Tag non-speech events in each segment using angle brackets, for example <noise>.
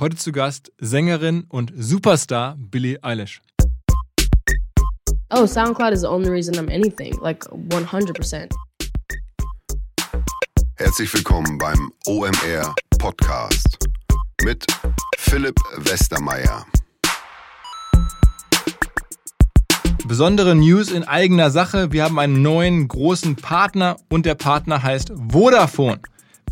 Heute zu Gast Sängerin und Superstar Billie Eilish. Oh, SoundCloud is the only reason I'm anything, like 100%. Herzlich willkommen beim OMR Podcast mit Philipp Westermeier. Besondere News in eigener Sache. Wir haben einen neuen großen Partner und der Partner heißt Vodafone.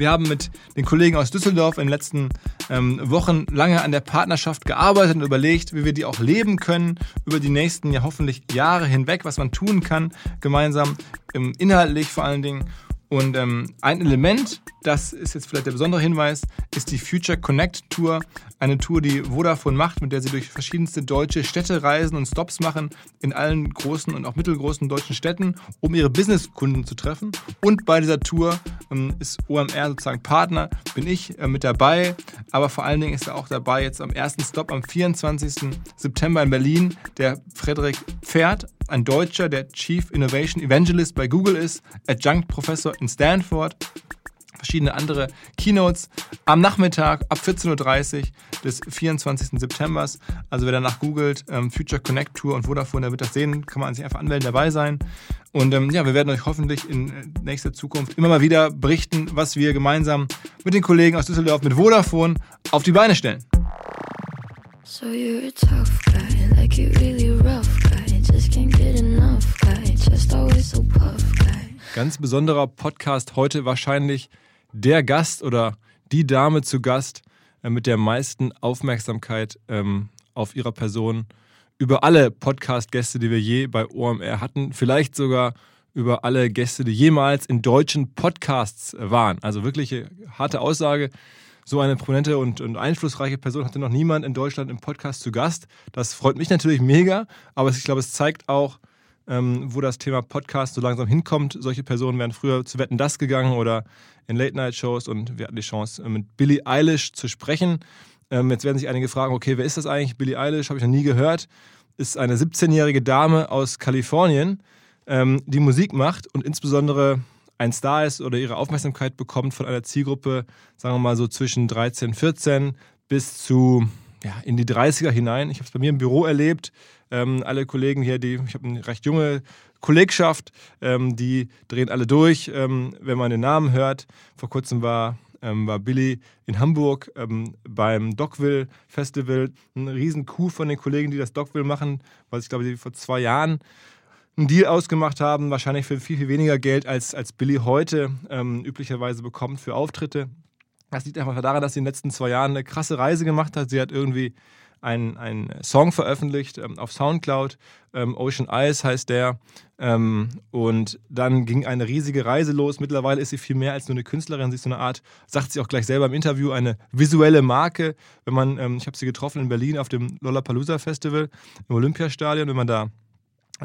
Wir haben mit den Kollegen aus Düsseldorf in den letzten ähm, Wochen lange an der Partnerschaft gearbeitet und überlegt, wie wir die auch leben können über die nächsten ja hoffentlich Jahre hinweg, was man tun kann, gemeinsam, ähm, inhaltlich vor allen Dingen. Und ähm, ein Element, das ist jetzt vielleicht der besondere Hinweis, ist die Future Connect Tour. Eine Tour, die Vodafone macht, mit der sie durch verschiedenste deutsche Städte reisen und Stops machen in allen großen und auch mittelgroßen deutschen Städten, um ihre Businesskunden zu treffen. Und bei dieser Tour ähm, ist OMR sozusagen Partner, bin ich äh, mit dabei. Aber vor allen Dingen ist er auch dabei jetzt am ersten Stop am 24. September in Berlin, der Frederik Pferd, ein Deutscher, der Chief Innovation Evangelist bei Google ist, Adjunct Professor in Stanford verschiedene andere Keynotes am Nachmittag ab 14.30 Uhr des 24. September. Also wer danach googelt, ähm, Future Connect Tour und Vodafone, der wird das sehen, kann man sich einfach anmelden, dabei sein. Und ähm, ja, wir werden euch hoffentlich in äh, nächster Zukunft immer mal wieder berichten, was wir gemeinsam mit den Kollegen aus Düsseldorf mit Vodafone auf die Beine stellen. So you're a tough guy, like you really rough guy, just can't get enough guy, just always so. Ganz besonderer Podcast heute wahrscheinlich der Gast oder die Dame zu Gast äh, mit der meisten Aufmerksamkeit ähm, auf ihrer Person über alle Podcast-Gäste, die wir je bei OMR hatten. Vielleicht sogar über alle Gäste, die jemals in deutschen Podcasts waren. Also wirklich harte Aussage. So eine prominente und, und, einflussreiche Person hatte noch niemand in Deutschland im Podcast zu Gast. Das freut mich natürlich mega, aber ich glaube, es zeigt auch, ähm, wo das Thema Podcast so langsam hinkommt. Solche Personen wären früher zu Wetten das gegangen oder in Late-Night-Shows und wir hatten die Chance, äh, mit Billie Eilish zu sprechen. Ähm, jetzt werden sich einige fragen, okay, wer ist das eigentlich? Billie Eilish, habe ich noch nie gehört. Ist eine 17-jährige Dame aus Kalifornien, ähm, die Musik macht und insbesondere ein Star ist oder ihre Aufmerksamkeit bekommt von einer Zielgruppe, sagen wir mal so zwischen 13, 14 bis zu ja, in die 30er hinein. Ich habe es bei mir im Büro erlebt. Ähm, alle Kollegen hier, die, ich habe eine recht junge Kollegschaft, ähm, die drehen alle durch, ähm, wenn man den Namen hört. Vor kurzem war, ähm, war Billy in Hamburg ähm, beim Dockville Festival. Ein riesen Coup von den Kollegen, die das Dockville machen, weil ich glaube, die vor zwei Jahren einen Deal ausgemacht haben, wahrscheinlich für viel, viel weniger Geld, als, als Billy heute ähm, üblicherweise bekommt für Auftritte. Das liegt einfach daran, dass sie in den letzten zwei Jahren eine krasse Reise gemacht hat. Sie hat irgendwie einen, einen Song veröffentlicht ähm, auf Soundcloud. Ähm, Ocean Eyes heißt der. Ähm, und dann ging eine riesige Reise los. Mittlerweile ist sie viel mehr als nur eine Künstlerin. Sie ist so eine Art, sagt sie auch gleich selber im Interview, eine visuelle Marke. Wenn man, ähm, ich habe sie getroffen in Berlin auf dem Lollapalooza Festival im Olympiastadion. Wenn man da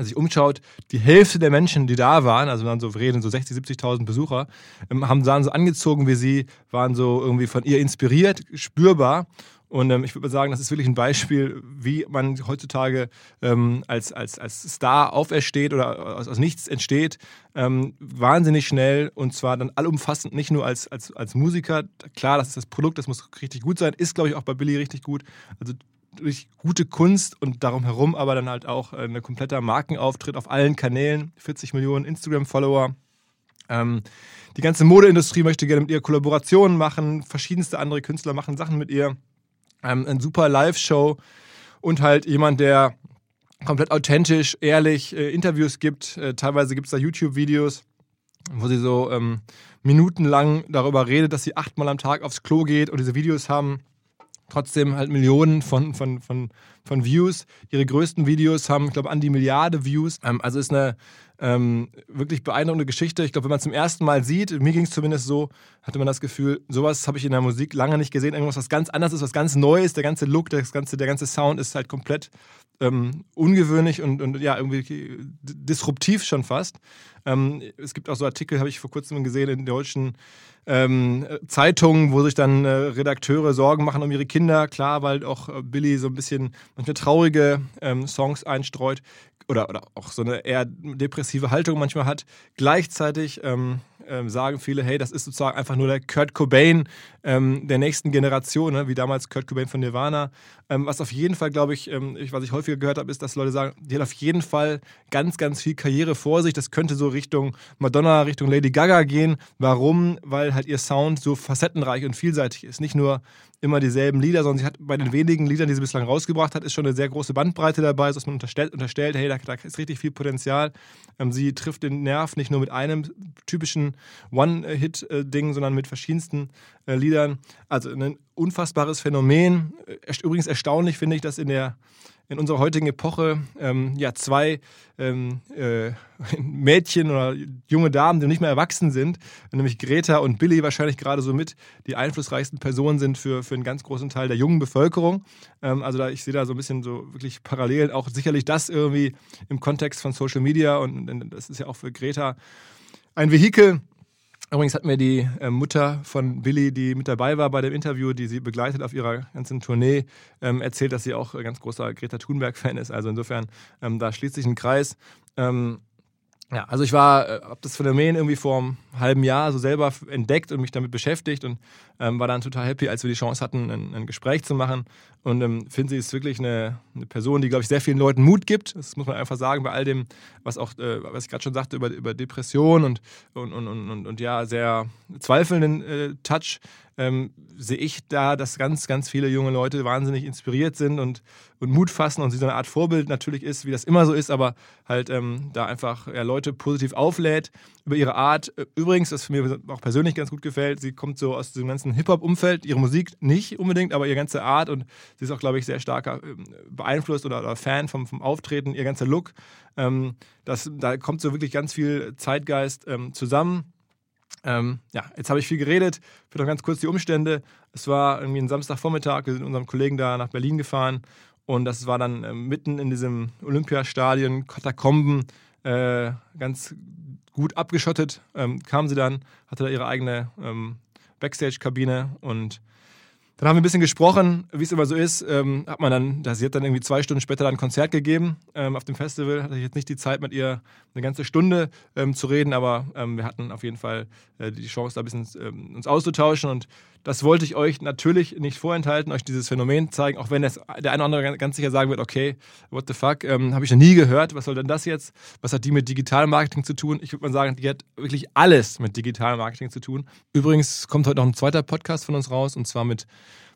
sich umschaut, die Hälfte der Menschen, die da waren, also waren so reden so 60, 70.000 Besucher, ähm, haben sahen so angezogen wie sie, waren so irgendwie von ihr inspiriert, spürbar. Und ähm, ich würde mal sagen, das ist wirklich ein Beispiel, wie man heutzutage ähm, als, als, als Star aufersteht oder aus, aus nichts entsteht. Ähm, wahnsinnig schnell und zwar dann allumfassend, nicht nur als, als, als Musiker. Klar, das ist das Produkt, das muss richtig gut sein, ist, glaube ich, auch bei Billy richtig gut. Also durch gute Kunst und darum herum aber dann halt auch ein kompletter Markenauftritt auf allen Kanälen, 40 Millionen Instagram-Follower. Ähm, die ganze Modeindustrie möchte gerne mit ihr Kollaborationen machen, verschiedenste andere Künstler machen Sachen mit ihr. Ähm, ein super Live-Show und halt jemand, der komplett authentisch, ehrlich äh, Interviews gibt. Äh, teilweise gibt es da YouTube-Videos, wo sie so ähm, minutenlang darüber redet, dass sie achtmal am Tag aufs Klo geht und diese Videos haben trotzdem halt Millionen von, von, von, von Views. Ihre größten Videos haben, ich glaube, an die Milliarde Views. Ähm, also ist eine ähm, wirklich beeindruckende Geschichte. Ich glaube, wenn man zum ersten Mal sieht, mir ging es zumindest so, hatte man das Gefühl, sowas habe ich in der Musik lange nicht gesehen. Irgendwas, was ganz anderes ist, was ganz Neues. Der ganze Look, das ganze, der ganze Sound ist halt komplett ähm, ungewöhnlich und, und ja, irgendwie disruptiv schon fast. Ähm, es gibt auch so Artikel, habe ich vor kurzem gesehen, in deutschen ähm, Zeitungen, wo sich dann äh, Redakteure Sorgen machen um ihre Kinder. Klar, weil auch äh, Billy so ein bisschen manchmal traurige ähm, Songs einstreut. Oder, oder auch so eine eher depressive Haltung manchmal hat. Gleichzeitig ähm, ähm, sagen viele, hey, das ist sozusagen einfach nur der Kurt Cobain ähm, der nächsten Generation, ne? wie damals Kurt Cobain von Nirvana. Ähm, was auf jeden Fall, glaube ich, ähm, was ich häufiger gehört habe, ist, dass Leute sagen, die hat auf jeden Fall ganz, ganz viel Karriere vor sich. Das könnte so Richtung Madonna, Richtung Lady Gaga gehen. Warum? Weil halt ihr Sound so facettenreich und vielseitig ist. Nicht nur immer dieselben Lieder, sondern sie hat bei den wenigen Liedern, die sie bislang rausgebracht hat, ist schon eine sehr große Bandbreite dabei, dass man unterstellt, unterstellt hey, da, da ist richtig viel Potenzial. Ähm, sie trifft den Nerv nicht nur mit einem typischen One-Hit-Ding, sondern mit verschiedensten äh, Liedern. Also ein unfassbares Phänomen. Übrigens erstaunlich finde ich, dass in der in unserer heutigen Epoche ähm, ja zwei ähm, äh, <laughs> Mädchen oder junge Damen, die nicht mehr erwachsen sind, nämlich Greta und Billy wahrscheinlich gerade so mit die einflussreichsten Personen sind für, für einen ganz großen Teil der jungen Bevölkerung. Ähm, also da, ich sehe da so ein bisschen so wirklich parallel auch sicherlich das irgendwie im Kontext von Social Media und, und das ist ja auch für Greta ein Vehikel, Übrigens hat mir die äh, Mutter von Billy, die mit dabei war bei dem Interview, die sie begleitet auf ihrer ganzen Tournee, ähm, erzählt, dass sie auch ein ganz großer Greta Thunberg-Fan ist. Also insofern, ähm, da schließt sich ein Kreis. Ähm, ja, also ich war, äh, habe das Phänomen irgendwie vor einem halben Jahr so selber entdeckt und mich damit beschäftigt und ähm, war dann total happy, als wir die Chance hatten, ein, ein Gespräch zu machen. Und ähm, finde sie ist wirklich eine, eine Person, die, glaube ich, sehr vielen Leuten Mut gibt. Das muss man einfach sagen, bei all dem, was auch, äh, was ich gerade schon sagte, über, über Depression und, und, und, und, und ja, sehr zweifelnden äh, Touch ähm, sehe ich da, dass ganz, ganz viele junge Leute wahnsinnig inspiriert sind und, und Mut fassen und sie so eine Art Vorbild natürlich ist, wie das immer so ist, aber halt ähm, da einfach ja, Leute positiv auflädt über ihre Art. Übrigens, was mir auch persönlich ganz gut gefällt, sie kommt so aus diesem ganzen Hip-Hop-Umfeld, ihre Musik nicht unbedingt, aber ihre ganze Art und sie ist auch, glaube ich, sehr stark äh, beeinflusst oder, oder Fan vom, vom Auftreten, ihr ganzer Look. Ähm, das, da kommt so wirklich ganz viel Zeitgeist ähm, zusammen. Ähm, ja, jetzt habe ich viel geredet. Für noch ganz kurz die Umstände. Es war irgendwie ein Samstagvormittag. Wir sind mit unserem Kollegen da nach Berlin gefahren. Und das war dann äh, mitten in diesem Olympiastadion, Katakomben, äh, ganz gut abgeschottet. Ähm, kam sie dann, hatte da ihre eigene ähm, Backstage-Kabine und dann haben wir ein bisschen gesprochen, wie es immer so ist. Ähm, hat man dann, da sie hat dann irgendwie zwei Stunden später dann ein Konzert gegeben ähm, auf dem Festival. Hatte ich jetzt nicht die Zeit, mit ihr eine ganze Stunde ähm, zu reden, aber ähm, wir hatten auf jeden Fall äh, die Chance, da ein bisschen ähm, uns auszutauschen. Und das wollte ich euch natürlich nicht vorenthalten, euch dieses Phänomen zeigen, auch wenn das, der eine oder andere ganz sicher sagen wird, okay, what the fuck, ähm, habe ich noch nie gehört, was soll denn das jetzt? Was hat die mit Digitalmarketing zu tun? Ich würde mal sagen, die hat wirklich alles mit Digitalmarketing zu tun. Übrigens kommt heute noch ein zweiter Podcast von uns raus, und zwar mit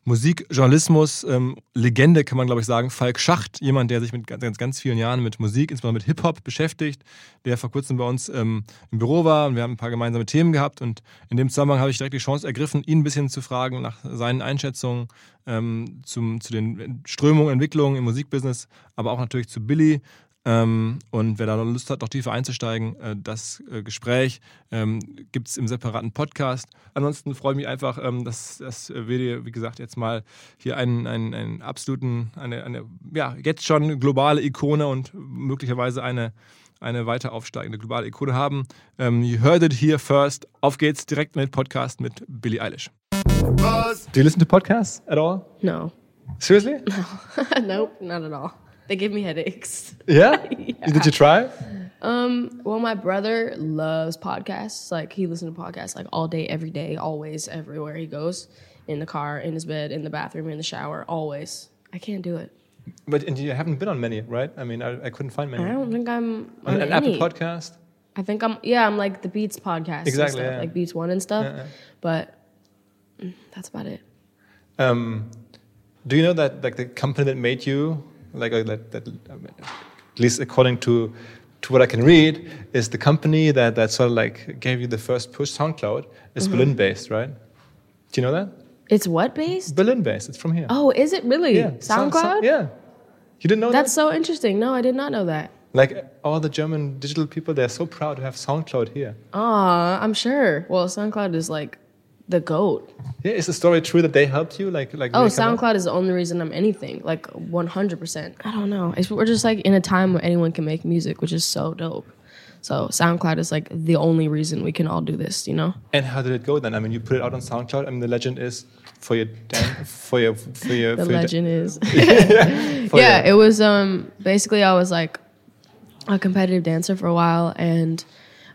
Musikjournalismus, ähm, Legende kann man glaube ich sagen, Falk Schacht, jemand, der sich mit ganz, ganz, ganz vielen Jahren mit Musik, insbesondere mit Hip-Hop beschäftigt, der vor kurzem bei uns ähm, im Büro war und wir haben ein paar gemeinsame Themen gehabt und in dem Zusammenhang habe ich direkt die Chance ergriffen, ihn ein bisschen zu fragen nach seinen Einschätzungen ähm, zum, zu den Strömungen, Entwicklungen im Musikbusiness, aber auch natürlich zu Billy, ähm, und wer da Lust hat, noch tiefer einzusteigen, äh, das äh, Gespräch ähm, gibt es im separaten Podcast. Ansonsten freue ich mich einfach, ähm, dass, dass wir, wie gesagt, jetzt mal hier einen, einen, einen absoluten, eine, eine, ja, jetzt schon globale Ikone und möglicherweise eine, eine weiter aufsteigende globale Ikone haben. Ähm, you heard it here first. Auf geht's direkt mit Podcast mit Billie Eilish. Was? Do you listen to podcasts at all? No. Seriously? No. <laughs> nope, not at all. They give me headaches. Yeah? <laughs> yeah? Did you try? Um, well, my brother loves podcasts. Like he listens to podcasts like all day, every day, always, everywhere he goes. In the car, in his bed, in the bathroom, in the shower, always. I can't do it. But and you haven't been on many, right? I mean, I, I couldn't find many. I don't think I'm on, on an. Apple podcast. I think I'm yeah, I'm like the Beats podcast. Exactly, stuff, yeah. like Beats One and stuff. Yeah, yeah. But mm, that's about it. Um, do you know that like the company that made you like uh, that, that at least according to to what I can read, is the company that, that sort of like gave you the first push. SoundCloud is Mm-hmm. Berlin based, right? Do you know that? It's what based? Berlin based. It's from here. Oh, is it really? yeah. SoundCloud? so- yeah. You didn't know that. That's that? so interesting. No, I did not know that. Like all the German digital people, they're so proud to have SoundCloud here. Ah, I'm sure. Well, SoundCloud is like the goat. Yeah, is the story true that they helped you? Like, like Oh, when you come out? SoundCloud is the only reason I'm anything. Like 100%. I don't know. It's, we're just like in a time where anyone can make music, which is so dope. So SoundCloud is like the only reason we can all do this, you know? And how did it go then? I mean, you put it out on SoundCloud. I mean, the legend is for your dan- for your for your The for your da- legend is. <laughs> for <laughs> yeah, your- it was um basically I was like a competitive dancer for a while, and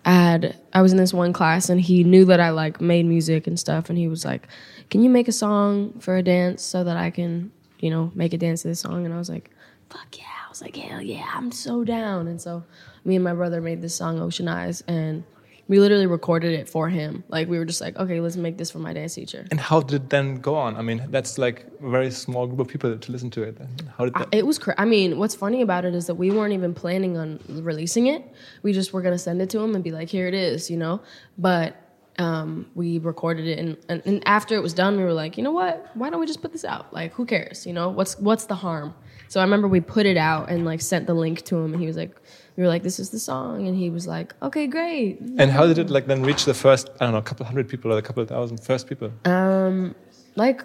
I had I was in this one class, and he knew that I like made music and stuff, and he was like, "Can you make a song for a dance so that I can, you know, make a dance to this song?" And I was like, "Fuck yeah!" I was like, "Hell yeah, I'm so down!" And so me and my brother made this song, Ocean Eyes, and we literally recorded it for him. Like we were just like, okay, let's make this for my dance teacher. And how did it then go on? I mean, that's like a very small group of people to listen to it. How did that? It was. Cra- I mean, what's funny about it is that we weren't even planning on releasing it. We just were gonna send it to him and be like, here it is, you know. But um, we recorded it, and, and, and after it was done, we were like, you know what? Why don't we just put this out? Like, who cares? You know, what's what's the harm? So I remember we put it out and like sent the link to him, and he was like, we were like, this is the song, and he was like, okay, great. And how did it like then reach the first? I don't know, a couple hundred people or a couple of thousand first people. Um, like,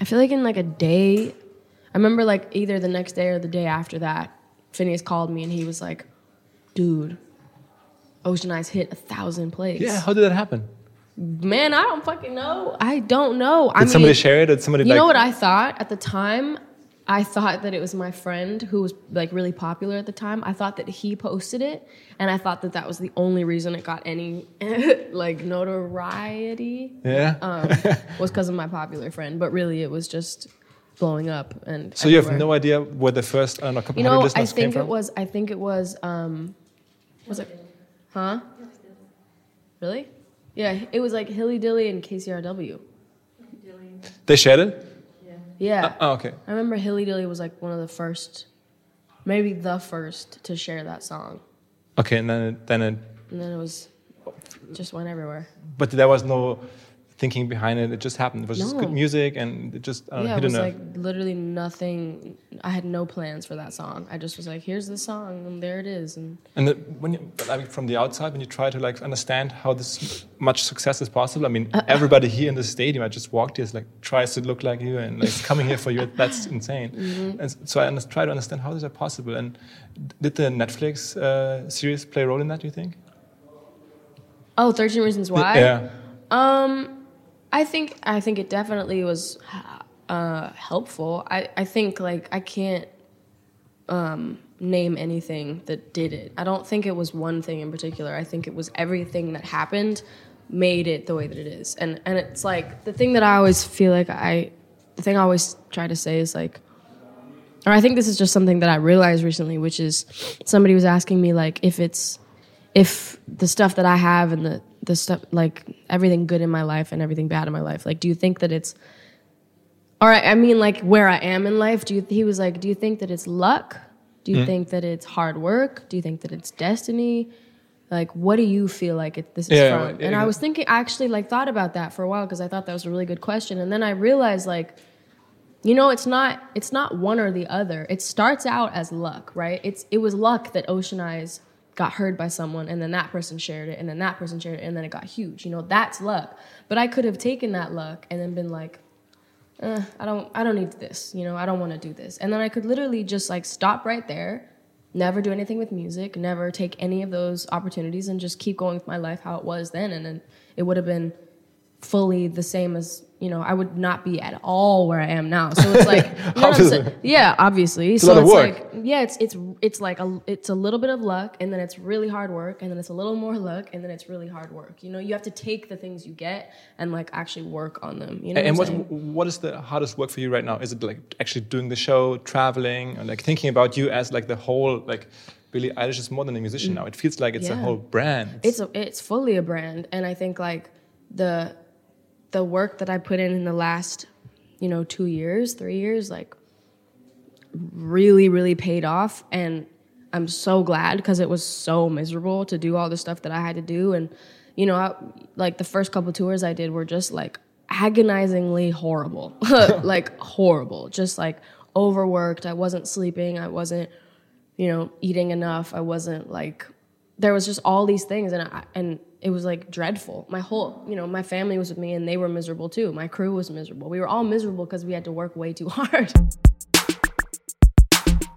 I feel like in like a day, I remember like either the next day or the day after that, Finneas called me and he was like, dude, Ocean Eyes hit a thousand plays. Yeah, how did that happen? Man, I don't fucking know. I don't know. Did I mean, somebody share it? Did somebody you like? know what I thought at the time? I thought that it was my friend who was like really popular at the time. I thought that he posted it, and I thought that that was the only reason it got any <laughs> like notoriety. yeah. Um, <laughs> was because of my popular friend, but really it was just blowing up and. so you have no idea where the first I don't know, a couple You hundred know, I listeners came think from. it was. I think it was. Um, was it? Huh? Really? Yeah, it was like Hillydilly and KCRW. They shared it. Yeah. Uh, oh, okay. I remember Hillydilly was like one of the first, maybe the first to share that song. Okay, and then it, then it, And then it was just went everywhere. but there was no thinking behind it. It just happened. It was just good music, and it just I don't know, yeah, it was nerve. like literally nothing. I had no plans for that song. I just was like, here's the song, and there it is. And And the, when you, but I mean, from the outside, when you try to like understand how this much success is possible, I mean, Uh, everybody here in the stadium, I just walked here, is like tries to look like you and like coming here for you. <laughs> That's insane. Mm-hmm. And so I try to understand how is that possible. And did the Netflix uh, series play a role in that? Do you think? oh, 13 Reasons Why. Yeah. Um, I think I think it definitely was uh, helpful. I, I think like I can't um, name anything that did it. I don't think it was one thing in particular. I think it was everything that happened made it the way that it is. And and it's like the thing that I always feel like I the thing I always try to say is like or I think this is just something that I realized recently, which is somebody was asking me like if it's if the stuff that I have and the the stuff like everything good in my life and everything bad in my life, like do you think that it's all right, I mean like where I am in life, do you he was like, Do you think that it's luck? Do you hmm. think that it's hard work? Do you think that it's destiny? Like what do you feel like it, this is Yeah, from? yeah, and yeah. I was thinking I actually like thought about that for a while because I thought that was a really good question. And then I realized like you know it's not it's not one or the other it starts out as luck right it's it was luck that ocean eyes got heard by someone and then that person shared it and then that person shared it and then it got huge you know that's luck. But i could have taken that luck and then been like eh, i don't i don't need this you know i don't want to do this. And then i could literally just like stop right there never do anything with music never take any of those opportunities and just keep going with my life how it was then and then it would have been fully the same as you know I would not be at all where I am now. So it's like <laughs> you know Obviously. Yeah, obviously. a so it's work. like yeah, it's it's it's like a it's a little bit of luck and then it's really hard work and then it's a little more luck and then it's really hard work. You know, you have to take the things you get and like actually work on them. You know and what what what is the hardest work for you right now? Is it like actually doing the show, traveling, or like thinking about you as like the whole like Billie Eilish is more than a musician now. It feels like it's a Mm. Whole brand. it's a, it's fully a brand and i think like the the work that i put in in the last you know two years three years like really really paid off. And i'm so glad because it was so miserable to do all the stuff that i had to do. And you know I, like the first couple tours i did were just like agonizingly horrible. <laughs> Like horrible. Just like overworked. I wasn't sleeping. I wasn't you know, eating enough. I wasn't like there was just all these things and I, and it was like dreadful. My whole, you know, my family was with me and they were miserable too. My crew was miserable. We were all miserable because we had to work way too <laughs> hard.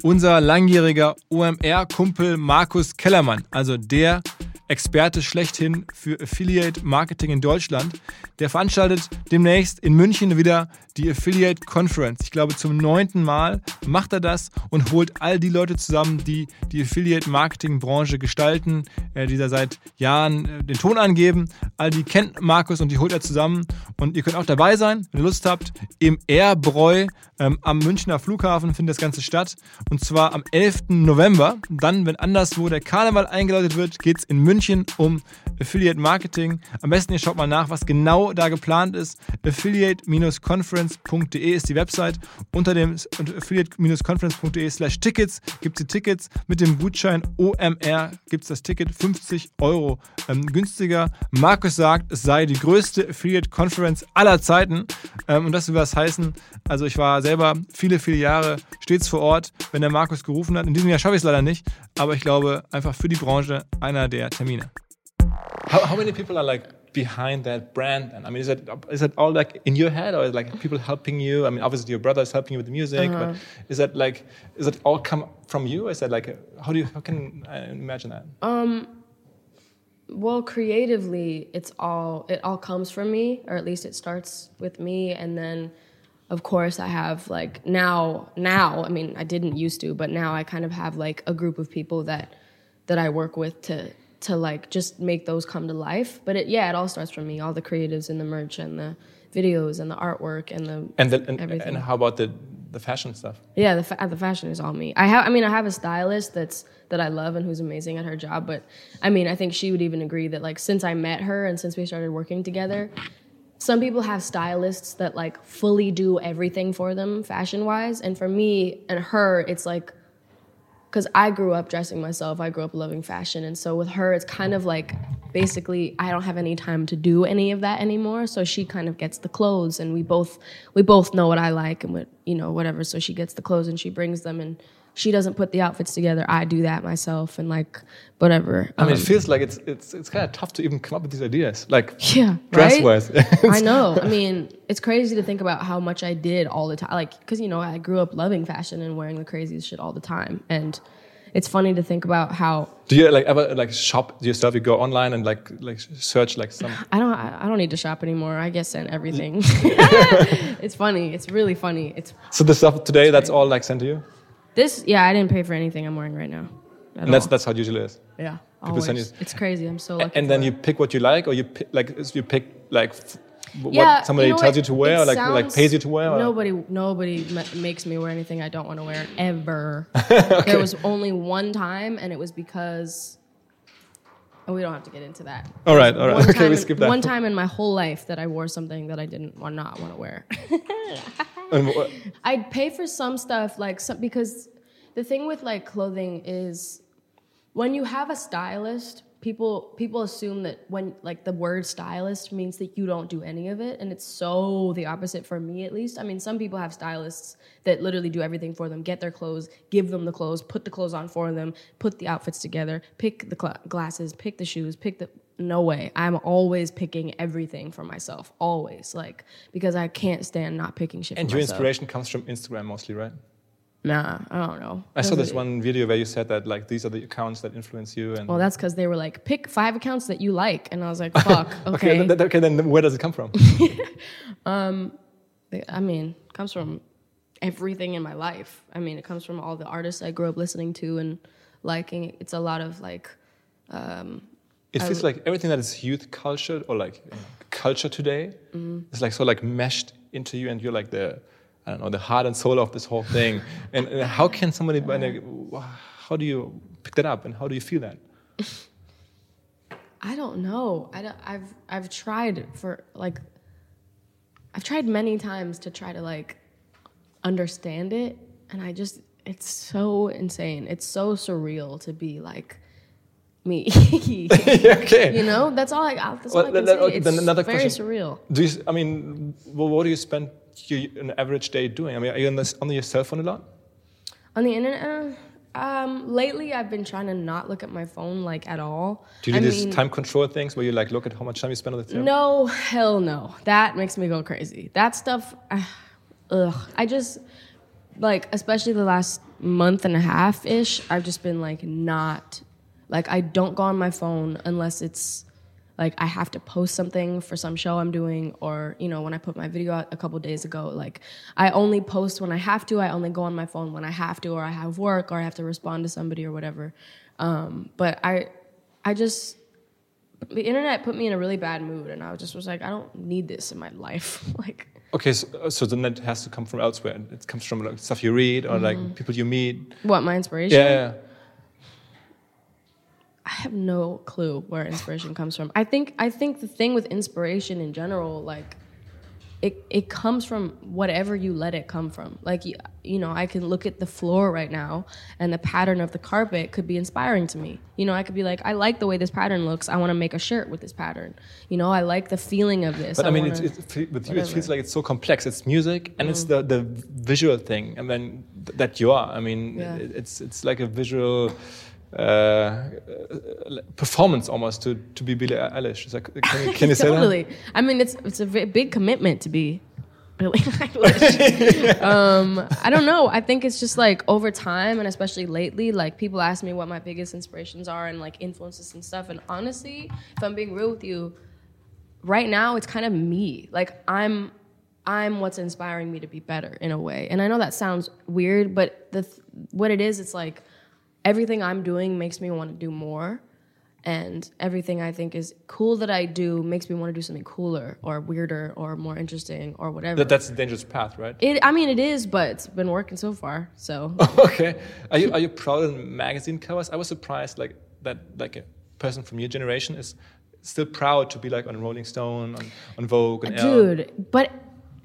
Unser langjähriger OMR-Kumpel Markus Kellermann, also der, Experte schlechthin für Affiliate Marketing in Deutschland. Der veranstaltet demnächst in München wieder die Affiliate Conference. Ich glaube, zum neunten Mal macht er das und holt all die Leute zusammen, die die Affiliate Marketing Branche gestalten, äh, die da seit Jahren äh, den Ton angeben. All die kennt Markus und die holt er zusammen. Und ihr könnt auch dabei sein, wenn ihr Lust habt. Im Airbräu ähm, am Münchner Flughafen findet das Ganze statt. Und zwar am 11. November. Dann, wenn anderswo der Karneval eingeläutet wird, geht es in München um Affiliate Marketing. Am besten ihr schaut mal nach, was genau da geplant ist. Affiliate-conference.de ist die Website. Unter dem affiliate-conference.de slash Tickets gibt es die Tickets. Mit dem Gutschein OMR gibt es das Ticket 50 Euro ähm, günstiger. Markus sagt, es sei die größte Affiliate Conference aller Zeiten. Ähm, und das will was heißen. Also ich war selber viele, viele Jahre stets vor Ort, wenn der Markus gerufen hat. In diesem Jahr schaffe ich es leider nicht, aber ich glaube einfach für die Branche einer der Termine. How, how many people are like behind that brand? And I mean, is it is it all like in your head, or is like people helping you? I mean, obviously your brother is helping you with the music, Uh-huh. but is that like is it all come from you? Is that like how do you how can I imagine that? Um, well, creatively, it's all it all comes from me, or at least it starts with me, and then, of course, I have like now now. I mean, I didn't used to, but now I kind of have like a group of people that that I work with to to like just make those come to life. But it, yeah, it all starts from me. All the creatives and the merch and the videos and the artwork and the And the, and, everything. and how about the the fashion stuff? Yeah, the fa- the fashion is all me. I have, I mean, I have a stylist that's that I love and who's amazing at her job. But I mean, I think she would even agree that like since I met her and since we started working together, some people have stylists that like fully do everything for them fashion wise, and for me and her, it's like because I grew up dressing myself. I grew up loving fashion, and so with her, it's kind of like basically I don't have any time to do any of that anymore. So she kind of gets the clothes, and we both we both know what I like and what you know whatever. So she gets the clothes and she brings them, and she doesn't put the outfits together. I do that myself, and like whatever. I mean, Um, it feels like it's it's it's kind of tough to even come up with these ideas, like <laughs> yeah, dress right? wise. <laughs> I know. I mean, it's crazy to think about how much I did all the time. Like, because, you know, I grew up loving fashion and wearing the craziest shit all the time. And it's funny to think about how Do you like ever like shop yourself? You go online and like like search like some. <sighs> I don't I I don't need to shop anymore. I get sent everything. <laughs> it's funny. It's really funny. It's So the stuff today, that's all like sent to you, this. Yeah, I didn't pay for anything I'm wearing right now. and that's all. that's how it usually is. yeah. Always. you- It's crazy. I'm so lucky. And then for you pick what you like, or you pick, like you pick like what yeah, somebody know tells you to wear, or like like pays you to wear. Or? Nobody, nobody ma- makes me wear anything I don't want to wear ever. <laughs> There was only one time, and it was because. And we don't have to get into that. All right, all right. One <laughs> Okay, time we in- skip that. One time in my whole life that I wore something that I didn't want not want to wear. <laughs> I'd pay for some stuff like some because the thing with like clothing is when you have a stylist, people people assume that when like the word stylist means that you don't do any of it and it's so the opposite for me at least. I mean, some people have stylists that literally do everything for them, get their clothes, give them the clothes, put the clothes on for them, put the outfits together, pick the cl- glasses, pick the shoes, pick the no way. I'm always picking everything for myself, always like because I can't stand not picking shit. and your myself. inspiration comes from Instagram mostly, right? Nah, I don't know. I saw this one video where you said that like these are the accounts that influence you, and Well, that's because they were like, pick five accounts that you like, and I was like, <laughs> fuck, <laughs> okay, okay. then, then- okay, then where does it come from? <laughs> Um, I mean, it comes from everything in my life. I mean, it comes from all the artists I grew up listening to and liking. It's a lot of like, um, It feels like everything that is youth culture or like culture today Mm-hmm. is like so like meshed into you, and you're like the I don't know the heart and soul of this whole thing. <laughs> and, and how can somebody? like, How do you pick that up, and how do you feel that? <laughs> I don't know. I don't, I've I've tried for like, I've tried many times to try to like understand it, and I just it's so insane. It's so surreal to be like me. <laughs> <laughs> okay. You know, that's all I. That's Well, all I can then- say. okay, It's another very question. surreal. Do you? I mean, well, what do you spend your, an average day doing? I mean, are you on, this, on your cell phone a lot? On the internet, uh, um, lately I've been trying to not look at my phone like at all. Do you do I these mean, time control things where you like look at how much time you spend on the phone? No, hell no. That makes me go crazy. That stuff, uh, ugh. I just like, especially the last month and a half ish. I've just been like not. Like I don't go on my phone unless it's like I have to post something for some show I'm doing, or you know, when I put my video out a couple days ago, like I only post when I have to. I only go on my phone when I have to, or I have work, or I have to respond to somebody or whatever. Um, but I, I just the internet put me in a really bad mood, and I just was like, I don't need this in my life. <laughs> like, Okay, so, so the net has to come from elsewhere. It comes from like stuff you read or like people you meet. what my inspiration? Yeah, yeah. I have no clue where inspiration comes from. I think I think the thing with inspiration in general, like it it comes from whatever you let it come from. Like you, you know, I can look at the floor right now and the pattern of the carpet could be inspiring to me. You know, I could be like, I like the way this pattern looks. I want to make a shirt with this pattern. You know, I like the feeling of this. But I, mean, wanna- it's, it's, with you, it whatever. Mm. feels like it's so complex. It's music and it's the, the visual thing, and then th- that you are. I mean, Yeah. it- it's it's like a visual uh, performance almost to, to be Billie Eilish. Like, can, you- can you say <laughs> totally. I mean, it's it's a big commitment to be Billie <laughs> Eilish. <laughs> um, I don't know. I think it's just like over time, and especially lately, like people ask me what my biggest inspirations are and like influences and stuff. And honestly, if I'm being real with you, right now it's kind of me. Like I'm. I'm what's inspiring me to be better in a way. And I know that sounds weird, but the th- what it is, it's like everything I'm doing makes me want to do more. And everything I think is cool that I do makes me want to do something cooler or weirder or more interesting or whatever. That, that's a dangerous path, right? it, I mean, it is, but it's been working so far. So <laughs> okay. Are you are you proud of magazine covers? I was surprised like that like a person from your generation is still proud to be like on Rolling Stone, on, on Vogue, and Elle. dude but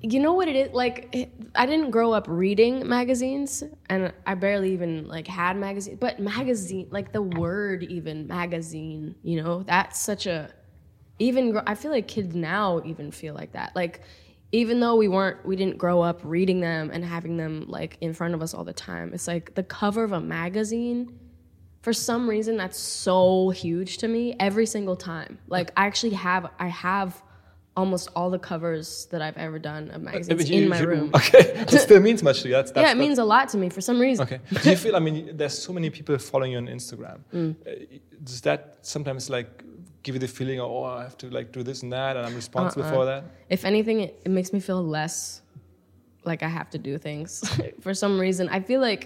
you know what it is? Like i didn't grow up reading magazines and i barely even like had magazines but magazine like the word even magazine you know? That's such a even i feel like kids now even feel like that. Like even though we weren't we didn't grow up reading them and having them like in front of us all the time it's like the cover of a magazine for some reason that's so huge to me every single time. Like i actually have i have almost all the covers that i've ever done of I magazines mean, you- in my you- room Okay, <laughs> it still means much to you. That's, that's yeah it means a lot to me for some reason Okay. Do you feel? I mean, <laughs> there's so many people following you on Instagram. Mm. Uh, does that sometimes like give you the feeling, of, oh, I have to like do this and that, and I'm responsible Uh-uh. for that? if anything it, it makes me feel less like i have to do things <laughs> for some reason i feel like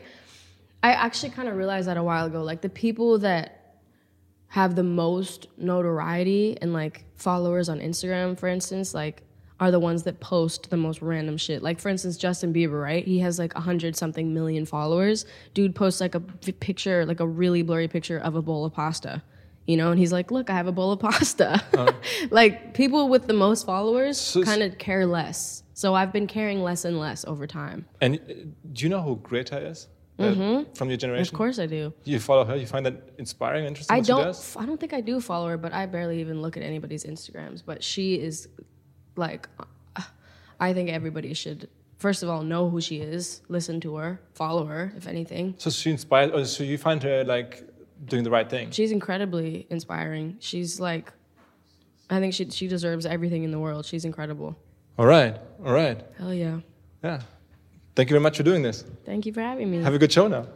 i actually kind of realized that a while ago like the people that have the most notoriety and like followers on instagram for instance like are the ones that post the most random shit. Like for instance justin bieber right? He has like a hundred something million followers. Dude posts like a picture like a really blurry picture of a bowl of pasta you know? And he's like look i have a bowl of pasta. <laughs> Like people with the most followers So- kind of care less. So i've been caring less and less over time. And uh, do you know who Greta is? Uh, From your generation? Mm-hmm. of course i do You follow her. You find that inspiring, interesting. I don't. I don't think I do follow her, but I barely even look at anybody's Instagrams. But she is, like, I think everybody should first of all know who she is, listen to her, follow her, if anything. So she inspires. Or so you find her like doing the right thing. She's incredibly inspiring. She's like, I think she she deserves everything in the world. She's incredible. All right. All right. Hell yeah! Yeah. Thank you very much for doing this. Thank you for having me. Have a good show now.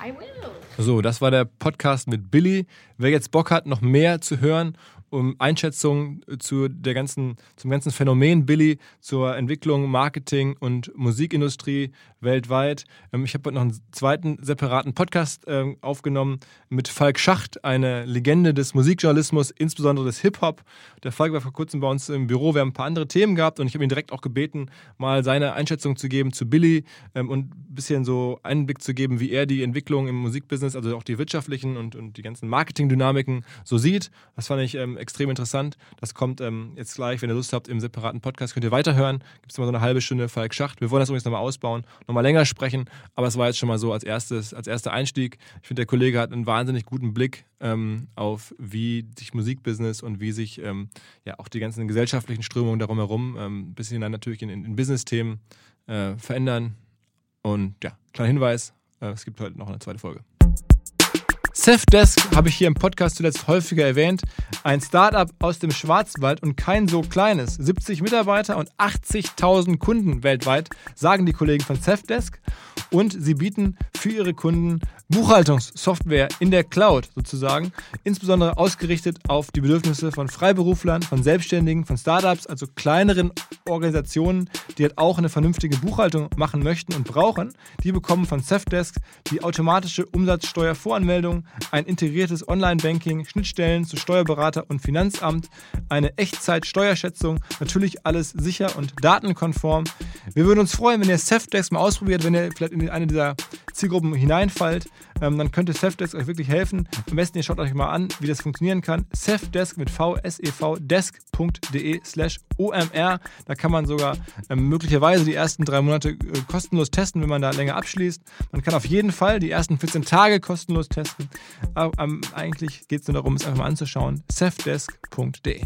I will. So, das war der Podcast mit Billy. Wer jetzt Bock hat, noch mehr zu hören, um Einschätzungen zu der ganzen, zum ganzen Phänomen Billy, zur Entwicklung, Marketing und Musikindustrie weltweit. Ähm, Ich habe heute noch einen zweiten separaten Podcast ähm, aufgenommen mit Falk Schacht, eine Legende des Musikjournalismus, insbesondere des Hip-Hop. Der Falk war vor kurzem bei uns im Büro. Wir haben ein paar andere Themen gehabt und ich habe ihn direkt auch gebeten, mal seine Einschätzung zu geben zu Billy ähm, und ein bisschen so Einblick zu geben, wie er die Entwicklung im Musikbusiness, also auch die wirtschaftlichen und, und die ganzen Marketingdynamiken so sieht. Das fand ich ähm, extrem interessant. Das kommt ähm, jetzt gleich, wenn ihr Lust habt, im separaten Podcast könnt ihr weiterhören. Gibt es immer so eine halbe Stunde Falk Schacht. Wir wollen das übrigens nochmal ausbauen, nochmal länger sprechen, aber es war jetzt schon mal so als erstes, als erster Einstieg. Ich finde, der Kollege hat einen wahnsinnig guten Blick ähm, auf, wie sich Musikbusiness und wie sich ähm, ja auch die ganzen gesellschaftlichen Strömungen darum herum ähm, ein bisschen dann natürlich in, in, in Business-Themen äh, verändern. Und ja, kleiner Hinweis, äh, es gibt heute noch eine zweite Folge. Safdesk habe ich hier im Podcast zuletzt häufiger erwähnt. Ein Startup aus dem Schwarzwald und kein so kleines. 70 Mitarbeiter und 80.000 Kunden weltweit, sagen die Kollegen von Safdesk. und sie bieten für ihre Kunden Buchhaltungssoftware in der Cloud sozusagen, insbesondere ausgerichtet auf die Bedürfnisse von Freiberuflern, von Selbstständigen, von Startups, also kleineren Organisationen, die halt auch eine vernünftige Buchhaltung machen möchten und brauchen. Die bekommen von Safdesk die automatische Umsatzsteuervoranmeldung, ein integriertes Online-Banking, Schnittstellen zu Steuerberater und Finanzamt, eine Echtzeit-Steuerschätzung, natürlich alles sicher und datenkonform. Wir würden uns freuen, wenn ihr Safdesk mal ausprobiert, wenn ihr vielleicht in eine dieser Zielgruppen hineinfallt, ähm, dann könnte Safdesk euch wirklich helfen. Am besten ihr schaut euch mal an, wie das funktionieren kann. Safdesk mit v s e v desk.de slash omr. Da kann man sogar ähm, möglicherweise die ersten drei Monate äh, kostenlos testen, wenn man da länger abschließt. Man kann auf jeden Fall die ersten 14 Tage kostenlos testen. Aber ähm, eigentlich geht es nur darum, es einfach mal anzuschauen. safdesk.de